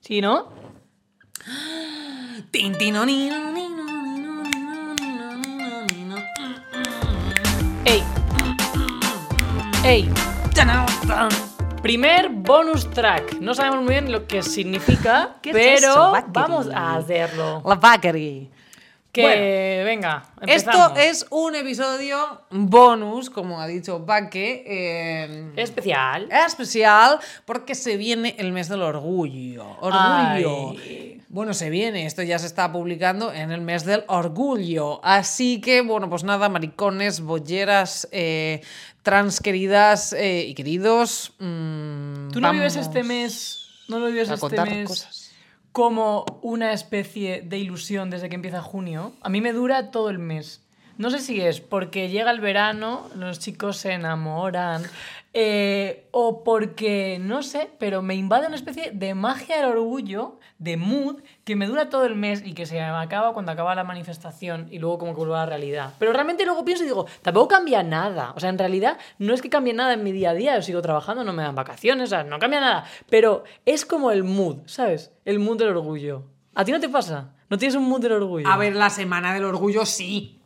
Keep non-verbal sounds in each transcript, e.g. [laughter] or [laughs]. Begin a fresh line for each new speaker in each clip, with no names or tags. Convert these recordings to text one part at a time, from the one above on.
¿Sí, no? ¡Ey! ¡Ey! Primer bonus track. No sabemos muy bien lo que significa,
¿Qué es
pero vamos a hacerlo.
La Bakery.
Que
Bueno,
venga,
Esto
empezamos.
es un episodio bonus, como ha dicho Baque. eh,
especial.
especial porque se viene el mes del orgullo. Orgullo.
Ay.
Bueno, se viene, esto ya se está publicando en el mes del orgullo. Así que, bueno, pues nada, maricones, bolleras, eh, trans queridas eh, y queridos. mm,
¿Tú no vives este mes, no lo vives
a
este mes
cosas.
Como una especie de ilusión desde que empieza junio? A mí me dura todo el mes. No sé si es porque llega el verano, los chicos se enamoran, eh, o porque, no sé, pero me invade una especie de magia del orgullo, de mood, que me dura todo el mes y que se acaba cuando acaba la manifestación y luego como que vuelve a la realidad. Pero realmente luego pienso y digo, tampoco cambia nada. O sea, en realidad no es que cambie nada en mi día a día, yo sigo trabajando, no me dan vacaciones, o sea, no cambia nada. Pero es como el mood, ¿sabes? El mood del orgullo. ¿A ti no te pasa? ¿No tienes un mood del orgullo?
A ver, la semana del orgullo sí.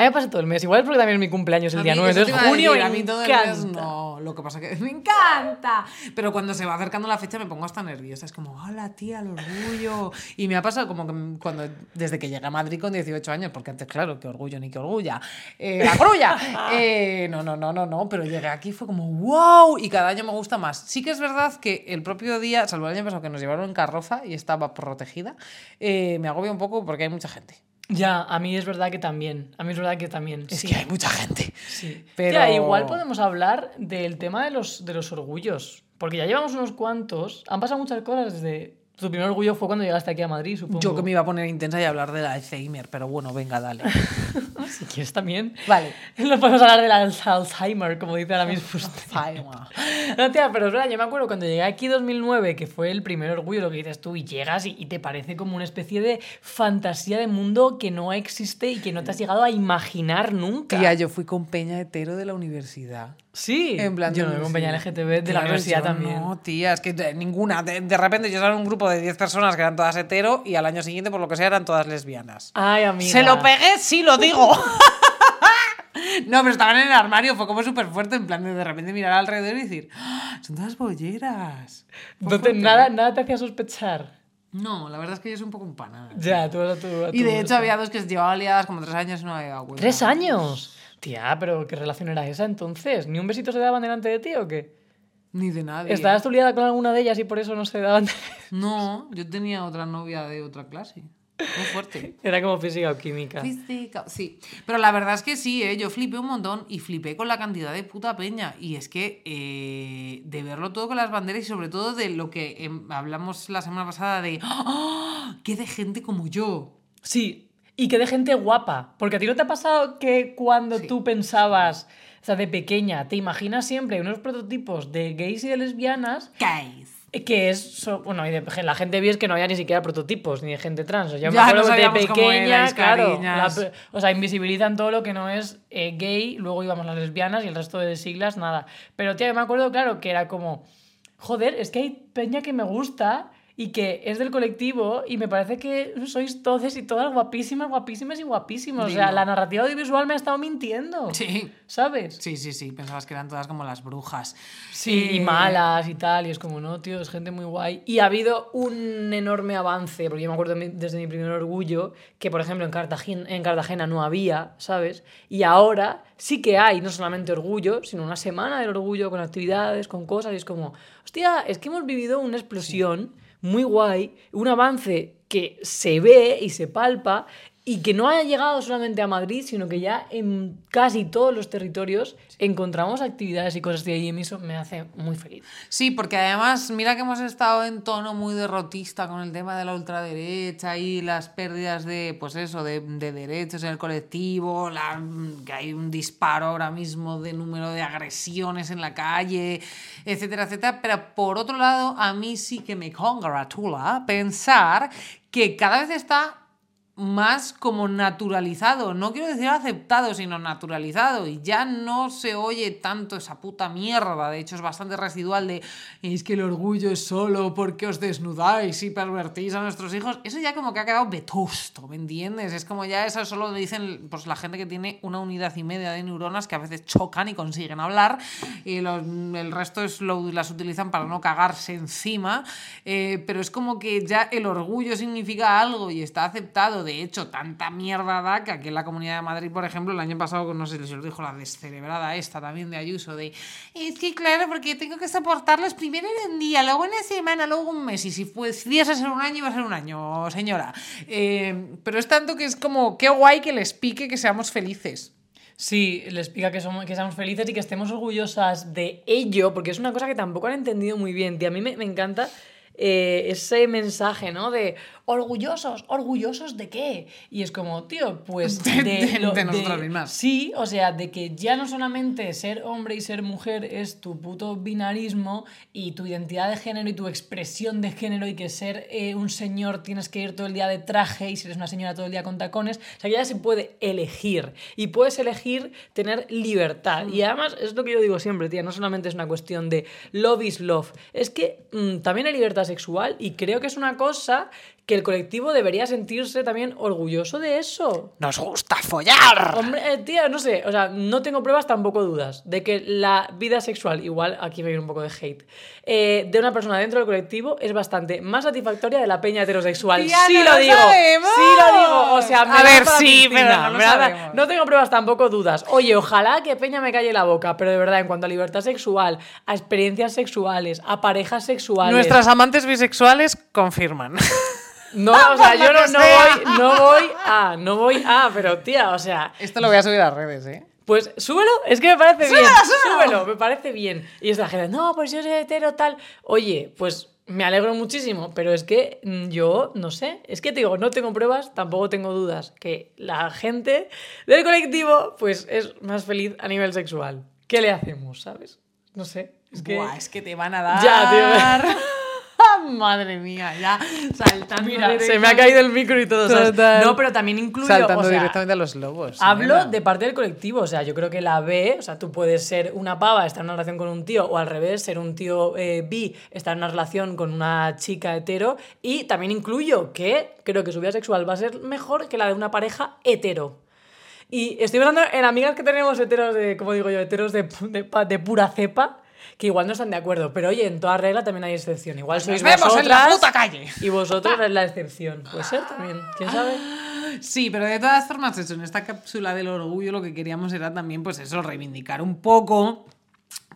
A mí me pasa todo el mes. Igual es porque también es mi cumpleaños el
A
día
mí
9.
eso te
Entonces
iba a
junio
decir,
me
a mí todo el mes
encanta.
no. Lo que pasa que me encanta. Pero cuando se va acercando la fecha me pongo hasta nerviosa. Es como, hola tía, el orgullo. Y me ha pasado como que cuando, desde que llegué a Madrid con 18 años, porque antes, claro, qué orgullo ni qué orgulla. Eh, ¡La grulla! [laughs] Eh, no, no, no, no, no. Pero llegué aquí y fue como, wow. Y cada año me gusta más. Sí que es verdad que el propio día, salvo el año pasado que nos llevaron en carroza y estaba protegida, eh, me agobia un poco porque hay mucha gente.
Ya, a mí es verdad que también. A mí es verdad que también.
Es
sí.
que hay mucha gente.
Sí.
Pero-
Tía, igual podemos hablar del tema de los, de los orgullos. Porque ya llevamos unos cuantos. Han pasado muchas cosas desde. Tu primer orgullo fue cuando llegaste aquí a Madrid, supongo.
Yo que me iba a poner intensa y hablar del Alzheimer, pero bueno, venga, dale. [laughs]
Si quieres también.
Vale.
No podemos hablar del Al- Alzheimer, como dice ahora mismo usted.
Alzheimer.
No, tía, pero es verdad, yo me acuerdo cuando llegué aquí 2009, que fue el primer orgullo, lo que dices tú, y llegas y, y te parece como una especie de fantasía de mundo que no existe y que no te has llegado a imaginar nunca.
Tía, yo fui con Peña Hetero de la universidad.
Sí.
En plan,
yo no me acompañé al
universidad.
LGTB de la universidad también.
No, tía, es que ninguna. De, de repente yo estaba en un grupo de 10 personas que eran todas hetero y al año siguiente, por lo que sea, eran todas lesbianas.
Ay, amiga.
Se lo pegué, sí lo digo. [laughs] no, pero estaban en el armario, fue como súper fuerte, en plan de de repente mirar alrededor y decir, "Ah, son todas bolleras.
Nada, nada te hacía sospechar.
No, la verdad es que yo soy un poco empanada.
Ya, tú, tú,
Y
tú-
de hecho había dos que llevaban liadas como tres años y no había dado cuenta.
¿Tres años? Tía, pero ¿qué relación era esa entonces? ¿Ni un besito se daban delante de ti o qué?
Ni de nadie.
¿Estabas tú liada con alguna de ellas y por eso no se daban? [laughs]
No, yo tenía otra novia de otra clase. Muy fuerte. [laughs]
Era como física o química.
Física, Sí, pero la verdad es que sí, ¿eh? yo flipé un montón y flipé con la cantidad de puta peña. Y es que eh, de verlo todo con las banderas y sobre todo de lo que em, hablamos la semana pasada de ¡Ah! ¡Qué de gente como yo!
Sí, y que de gente guapa. Porque a ti no te ha pasado que cuando
Sí.
tú pensabas, o sea, de pequeña, te imaginas siempre unos prototipos de gays y de lesbianas
Guys.
eh, que es, bueno, y de, la gente vi es que no había ni siquiera prototipos ni de gente trans. Yo me
Ya
acuerdo
no
de pequeña, claro, la o sea, invisibilizan todo lo que no es eh, gay, luego íbamos las lesbianas y el resto de siglas, nada. Pero, tía, yo me acuerdo, claro, que era como, joder, es que hay peña que me gusta y que es del colectivo y me parece que sois todos y todas guapísimas, guapísimas y guapísimos. O sea, la narrativa audiovisual me ha estado mintiendo.
Sí.
¿Sabes?
Sí, sí, sí, pensabas que eran todas como las brujas.
Sí, y
Eh,
malas y tal, y es como, no, tío, es gente muy guay. Y ha habido un enorme avance, porque yo me acuerdo desde mi primer orgullo, que por ejemplo en Cartagena, en Cartagena no había, ¿sabes? Y ahora sí que hay, no solamente orgullo, sino una semana del orgullo con actividades, con cosas, y es como, hostia, es que hemos vivido una explosión muy guay, un avance que se ve y se palpa. Y que no haya llegado solamente a Madrid, sino que ya en casi todos los territorios encontramos actividades y cosas de ahí y eso me hace muy feliz.
Sí, porque además, mira que hemos estado en tono muy derrotista con el tema de la ultraderecha y las pérdidas de, pues eso, de, de derechos en el colectivo, que hay un disparo ahora mismo de número de agresiones en la calle, etcétera, etcétera. Pero por otro lado, a mí sí que me congratula pensar que cada vez está más como naturalizado, no quiero decir aceptado, sino naturalizado, y ya no se oye tanto esa puta mierda, de hecho es bastante residual de es que el orgullo es solo porque os desnudáis y pervertís a nuestros hijos, eso ya como que ha quedado vetusto, ¿me entiendes? Es como ya eso solo lo dicen pues la gente que tiene una unidad y media de neuronas que a veces chocan y consiguen hablar, y el resto es lo, las utilizan para no cagarse encima, eh, pero es como que ya el orgullo significa algo y está aceptado. Hecho, tanta mierda da que aquí en la Comunidad de Madrid, por ejemplo, el año pasado, no sé si os dijo la descerebrada esta también de Ayuso, de es que claro, porque tengo que soportarlos primero en un día, luego una semana, luego un mes, y si pudiese ser un año, iba a ser un año, señora. Eh, pero es tanto que es como, qué guay que les pique que seamos felices.
Sí, les pica que, somos, que seamos felices y que estemos orgullosas de ello, porque es una cosa que tampoco han entendido muy bien. Y a mí me, me encanta eh, ese mensaje, ¿no? De orgullosos, orgullosos de qué. Y es como, tío, pues [laughs]
De-
de, lo-
de nosotras mismas.
Sí, o sea, de que ya no solamente ser hombre y ser mujer es tu puto binarismo y tu identidad de género y tu expresión de género y que ser eh, un señor tienes que ir todo el día de traje y si eres una señora todo el día con tacones. O sea, que ya se puede elegir y puedes elegir tener libertad. Y además es lo que yo digo siempre, tía, no solamente es una cuestión de love is love, es que mm, también hay libertad sexual y creo que es una cosa que el colectivo debería sentirse también orgulloso de eso.
Nos gusta follar.
Hombre, eh, tía, no sé, o sea, no tengo pruebas, tampoco dudas, de que la vida sexual, igual aquí me viene un poco de hate, eh, de una persona dentro del colectivo es bastante más satisfactoria de la peña heterosexual.
Tía,
sí
no
lo
lo
digo,
sabemos.
sí lo digo, o sea, me
A ver, sí, pero no
da- no tengo pruebas, tampoco dudas. Oye, ojalá que peña me calle la boca, pero de verdad, en cuanto a libertad sexual, a experiencias sexuales, a parejas sexuales...
Nuestras amantes bisexuales confirman. [laughs]
No, o sea, yo no, no voy, no voy a, no voy a, pero tía, o sea...
Esto lo voy a subir a redes, ¿eh?
Pues súbelo, es que me parece bien.
súbelo!
Súbelo, me parece bien. Y es la gente, no, pues yo soy hetero, tal. Oye, pues me alegro muchísimo, pero es que mm, yo no sé. Es que te digo, no tengo pruebas, tampoco tengo dudas. Que la gente del colectivo, pues es más feliz a nivel sexual. ¿Qué le hacemos, sabes? No sé. Es que.
Buah, es que te van a dar.
Ya, tío. [laughs]
Madre mía, ya saltando.
Mira, se me ha caído el micro y todo. ¿sabes? No, pero también incluyo.
Saltando
o sea,
directamente a los lobos.
Hablo
nena.
de parte del colectivo, o sea, yo creo que la B, o sea, tú puedes ser una pava, estar en una relación con un tío, o al revés, ser un tío eh, bi, estar en una relación con una chica hetero, y también incluyo que creo que su vida sexual va a ser mejor que la de una pareja hetero. Y estoy pensando en amigas que tenemos heteros de, como digo yo, heteros de, de pura cepa, que igual no están de acuerdo, pero oye, en toda regla también hay excepción. Igual sois
vemos en la
vosotras
puta calle.
Y vosotros [laughs] es la excepción. Puede ser también, quién sabe.
Sí, pero de todas formas, eso, en esta cápsula del orgullo lo que queríamos era también, pues eso, reivindicar un poco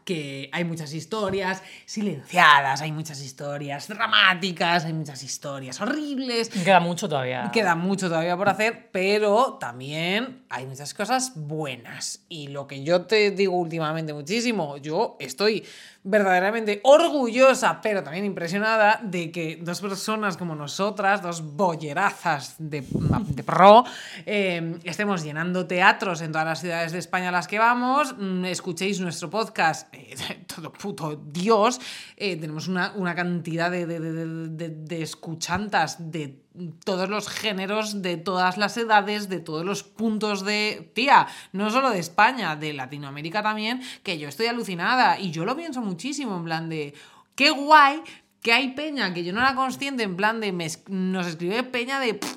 que hay muchas historias silenciadas, hay muchas historias dramáticas, hay muchas historias horribles.
Queda mucho todavía.
Queda mucho todavía por hacer, pero también hay muchas cosas buenas. Y lo que yo te digo últimamente muchísimo, yo estoy verdaderamente orgullosa, pero también impresionada de que dos personas como nosotras, dos bollerazas de, de pro, eh, estemos llenando teatros en todas las ciudades de España a las que vamos, mm, escuchéis nuestro podcast, eh, [laughs] todo puto Dios, eh, tenemos una, una cantidad de, de- escuchantas de todos los géneros, de todas las edades, de todos los puntos de... Tía, no solo de España, de Latinoamérica también, que yo estoy alucinada y yo lo pienso muchísimo en plan de... Qué guay que hay peña que yo no era consciente, en plan de... me nos escribe peña de... "Pff,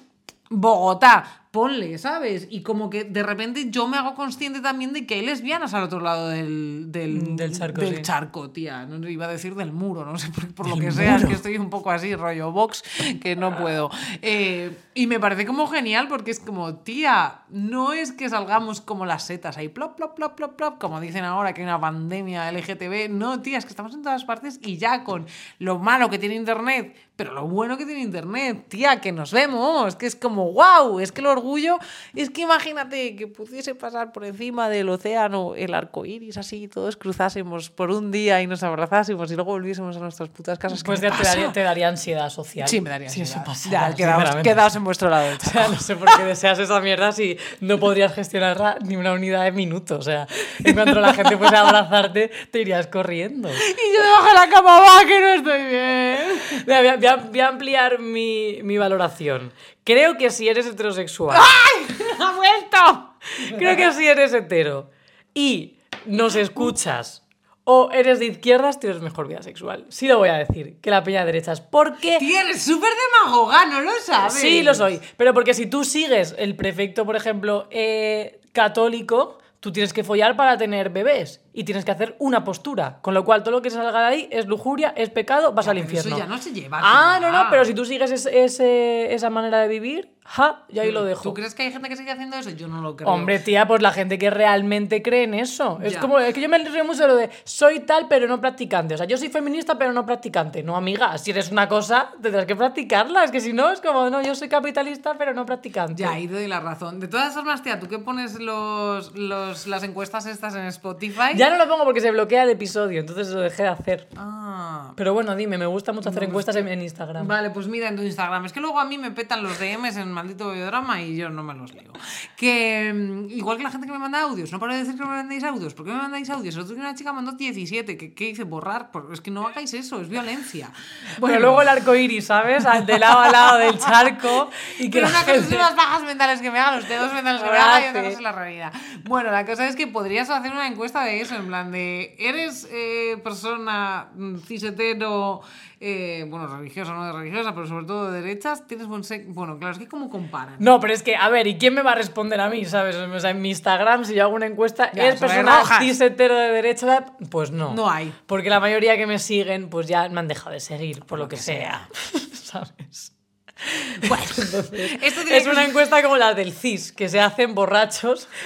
Bogotá, ponle, ¿sabes? Y como que de repente yo me hago consciente también de que hay lesbianas al otro lado del, del,
Del charco,
del
sí.
charco, tía. No iba a decir del muro, no sé [laughs] por, por lo que sea, es que estoy un poco así, rollo box, que no puedo. Eh, y me parece como genial porque es como, tía, no es que salgamos como las setas ahí, plop, plop, plop, plop, plop, como dicen ahora que hay una pandemia LGTB. No, tía, es que estamos en todas partes y ya con lo malo que tiene Internet, pero lo bueno que tiene Internet, tía, que nos vemos, que es como, wow, es que el orgullo, es que imagínate que pudiese pasar por encima del océano el arco iris así, todos cruzásemos por un día y nos abrazásemos y luego volviésemos a nuestras putas casas. ¿qué
Pues
me
te, daría, te daría ansiedad social.
Sí, me daría
eso
ansiedad.
pasara,
Ya, quedaos, quedaos en vuestro lado. [laughs]
O sea, no sé por qué deseas esa mierda si no podrías gestionarla ni una unidad de minutos. O sea, en cuanto la gente fuese a abrazarte, te irías corriendo.
Y yo debajo de la cama, va, que no estoy bien.
Voy a, voy a- voy a ampliar mi, mi valoración. Creo que si eres heterosexual. [laughs]
¡Ha vuelto!
Creo que si eres hetero y nos escuchas o eres de izquierdas, tienes mejor vida sexual. Sí lo voy a decir, que la peña de derechas. Porque...
Tía, eres súper demagoga, ¿no lo sabes?
Sí, lo soy. Pero porque si tú sigues el prefecto, por ejemplo, eh, católico, tú tienes que follar para tener bebés y tienes que hacer una postura. Con lo cual, todo lo que salga de ahí es lujuria, es pecado, vas al infierno.
Eso ya no se lleva.
Ah, no, no, pero si tú sigues ese- ese- esa manera de vivir, ja, yo ahí lo dejo.
¿Tú crees que hay gente que sigue haciendo eso? Yo no lo creo.
Hombre, tía, pues la gente que realmente cree en eso. Es
Ya.
como, es que yo me río mucho de lo de soy tal pero no practicante. O sea, yo soy feminista pero no practicante. No, amiga, si eres una cosa, tendrás que practicarla. Es que si no, es como, no, yo soy capitalista pero no practicante.
Ya, ahí te doy la razón. De todas formas, tía, ¿tú qué pones los, los, las encuestas estas en Spotify?
Ya no lo pongo porque se bloquea el episodio, entonces lo dejé de hacer.
Ah.
Pero bueno, dime, me gusta mucho hacer encuestas en, en Instagram.
Vale, pues mira en tu Instagram. Es que luego a mí me petan los DMs en maldito videodrama y yo no me los leo. Que mm, igual que la gente que me manda audios, no paro de decir que me mandéis audios. ¿Por qué me mandáis audios? El otro día una chica mandó 17. ¿Qué, qué dice? Borrar. Es que no hagáis eso, es violencia.
Bueno, luego el arco iris, ¿sabes? De lado a lado del charco. Y que
Pero una cosa son las bajas mentales que me hagan, los dedos mentales que me hagan y otra cosa es la realidad. Bueno, la cosa es que podrías hacer una encuesta de eso, en plan de, ¿eres eh, persona mm, cisetero, eh, bueno, religiosa no de religiosa, pero sobre todo de derechas? ¿Tienes buen sexo? Bueno, claro, es que como comparan.
No, pero es que, a ver, ¿y quién me va a responder a mí, sabes? O sea, en mi Instagram, si yo hago una encuesta,
Ya,
¿es
sobre
persona
rojas.
cis hetero de derecha? Pues no.
No hay.
Porque la mayoría que me siguen, pues ya me han dejado de seguir, por lo que, sea. [laughs] ¿Sabes? [laughs]
Bueno, esto tiene
Es
que
una encuesta como la del CIS, que se hacen borrachos. [laughs]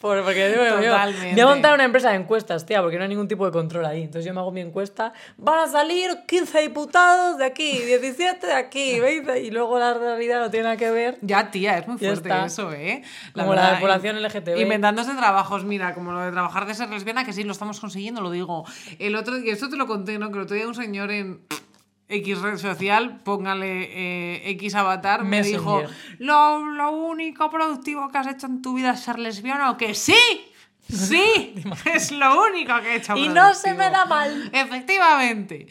Por- porque digo yo,
Totalmente.
voy a montar una empresa de encuestas, tía, porque no hay ningún tipo de control ahí. Entonces yo me hago mi encuesta, van a salir 15 diputados de aquí, 17 de aquí, [laughs] 20, y luego la realidad no tiene nada que ver.
Ya, tía, es muy fuerte eso, ¿eh?
Como la
verdad,
población
in-
LGTB.
Inventándose trabajos, mira, como lo de trabajar de ser lesbiana, que sí, lo estamos consiguiendo, lo digo. El otro día, esto te lo conté, ¿no? Que el otro día un señor en X red social, póngale eh, X avatar, me dijo, lo, lo único productivo que has hecho en tu vida es ser lesbiana, o que sí. Sí, [laughs] es lo único que he hecho.
Y no se me da mal.
Efectivamente.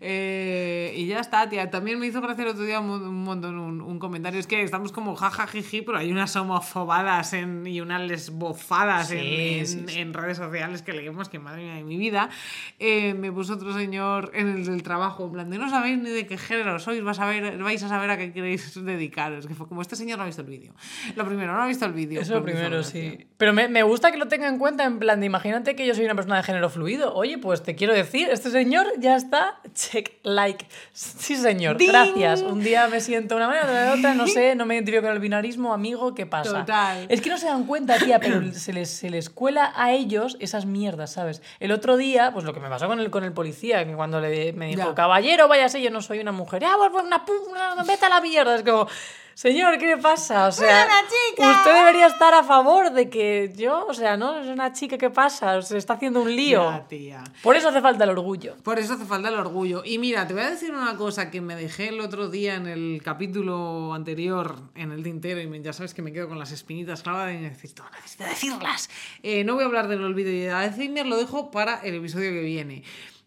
Eh, y ya está, tía. También me hizo gracia el otro día un, mo- un montón un, un comentario. Es que estamos como jajajiji, pero hay unas homofobadas en, y unas lesbofadas en,
Sí,
en-
sí, sí.
en redes sociales que leemos que madre mía de mi vida. Eh, me puso otro señor en el del trabajo, en plan de no sabéis ni de qué género sois, vas a ver, vais a saber a qué queréis dedicaros. Que fue como este señor no ha visto el vídeo. Lo primero, no ha visto el vídeo. Me hizo
primero, sí. Pero me, me gusta que lo tenga en cuenta, en plan de imagínate que yo soy una persona de género fluido. Oye, pues te quiero decir, este señor ya está, check, like. Sí, señor,
¡Ding!
gracias. Un día me siento una manera, otra de otra, no sé, no me identifico con el binarismo, amigo, ¿qué pasa?
Total.
Es que no se dan cuenta, tía, pero se les, se les cuela a ellos esas mierdas, ¿sabes? El otro día, pues lo que me pasó con el, con el policía, que cuando le, me dijo,
Ya.
caballero, váyase, yo no soy una mujer. Ah, pues, pues una, pu- una- vete a la mierda. Es como, señor, ¿qué le pasa? O sea,
una chica!
usted debería estar a favor de que yo, o sea, ¿no? Es una chica, ¿qué pasa? Se está haciendo un lío.
Ya, tía.
Por eso hace falta el orgullo.
Por eso hace falta el orgullo. Y mira, te voy a decir una cosa que me dejé el otro día en el capítulo anterior, en el tintero, y ya sabes que me quedo con las espinitas clavadas y necesito, necesito decirlas. Eh, no voy a hablar del olvido y de Alzheimer, lo dejo para el episodio que viene.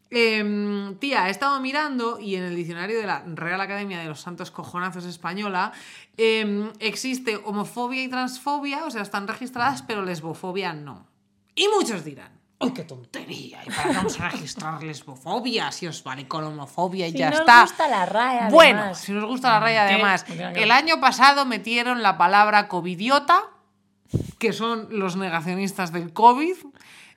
Em, tía, he estado mirando y en el diccionario de la Real Academia de los Santos Cojonazos Española em, existe homofobia y transfobia, o sea, están registradas, pero lesbofobia no. Y muchos dirán, ¡ay, qué tontería! ¿Y para qué vamos a registrar lesbofobia si os vale con homofobia y
Si
ya
nos
está?
gusta la RAE,
Bueno,
además.
si nos gusta la raya,
¿Qué?
además, el año pasado metieron la palabra covidiota, que son los negacionistas del COVID,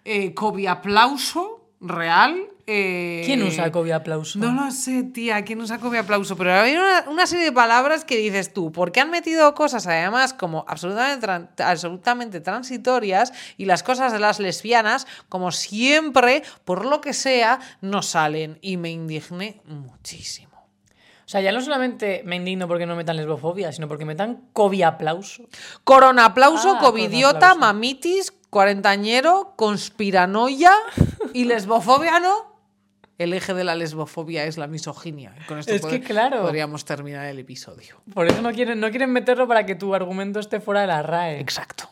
eh, coviaplauso real. Eh,
¿Quién usa COVID aplauso?
no lo sé, tía, ¿quién usa COVID aplauso? Pero hay una, una serie de palabras que dices tú, porque han metido cosas además como absolutamente, tran- absolutamente transitorias y las cosas de las lesbianas, como siempre, por lo que sea, no salen y me indigné muchísimo.
O sea, ya no solamente me indigno porque no metan lesbofobia, sino porque metan COVID aplauso.
Corona aplauso,
Ah,
covidiota, mamitis, cuarentañero, conspiranoia y lesbofobia, ¿no? El eje de la lesbofobia es la misoginia. Con esto
Es que claro.
podríamos terminar el episodio.
Por eso no quieren, no quieren meterlo para que tu argumento esté fuera de la RAE.
Exacto.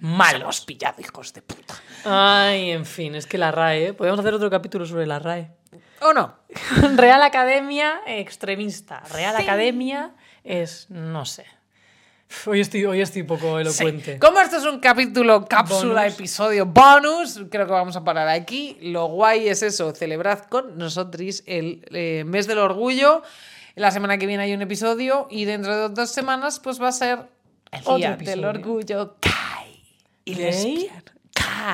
Malos.
pillado, hijos de puta.
Ay, en fin, es que la RAE, ¿eh? Podemos hacer otro capítulo sobre la RAE.
¿O no? [laughs]
Real Academia extremista. Real Academia es, no sé. Hoy estoy, hoy estoy poco elocuente.
Sí. Como esto es un capítulo, cápsula,
Bonus.
episodio, bonus, creo que vamos a parar aquí. Lo guay es eso, celebrad con nosotros el eh, mes del orgullo. La semana que viene hay un episodio y dentro de dos semamas pues va a ser el
Otro
día del orgullo gay y
¿Gay?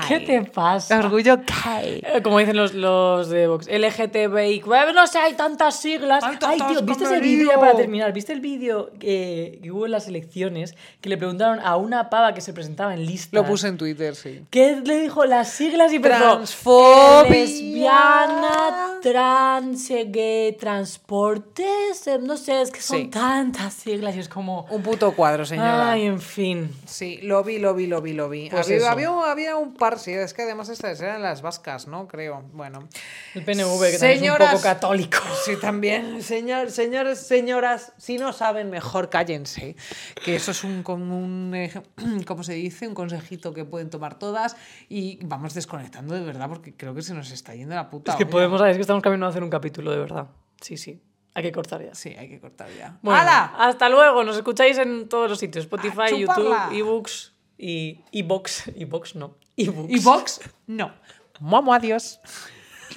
¿Qué te pasa?
Orgullo gay.
Eh, Como dicen los, los de Vox, LGTBI, no sé, hay tantas siglas.
Hay
Ay, tío, ¿viste ese vídeo para terminar? ¿Viste el vídeo que, que hubo en las elecciones que le preguntaron a una pava que se presentaba en lista?
Lo puse en Twitter, sí.
¿Qué le dijo las siglas y?
Transfobia.
Lesbiana, trans, eh, gay, transportes, eh, no sé, es que son
Sí.
tantas siglas y es como...
Un puto cuadro, señora.
Ay, en fin.
Sí, lo vi, lo vi, lo vi, lo vi.
Pues
había, había, había un es que además estas eran las vascas, ¿no? Creo. Bueno.
El PNV, que también es un
Señoras-
poco católico. [laughs]
Sí, también. Señor, señores, señoras, si no saben, mejor cállense. Que eso es un, como un, ej- ¿cómo se dice? Un consejito que pueden tomar todas. Y vamos desconectando de verdad porque creo que se nos está yendo la puta.
Es que podemos, es que estamos camino a hacer un capítulo, de verdad. Sí, sí. Hay que cortar ya.
Sí, hay que cortar ya.
Bueno,
¡Hala!
hasta luego. Nos escucháis en todos los sitios. Spotify,
A
YouTube, ebooks y. Ebooks [laughs] no.
¿Y Vox? No. Momo, adiós.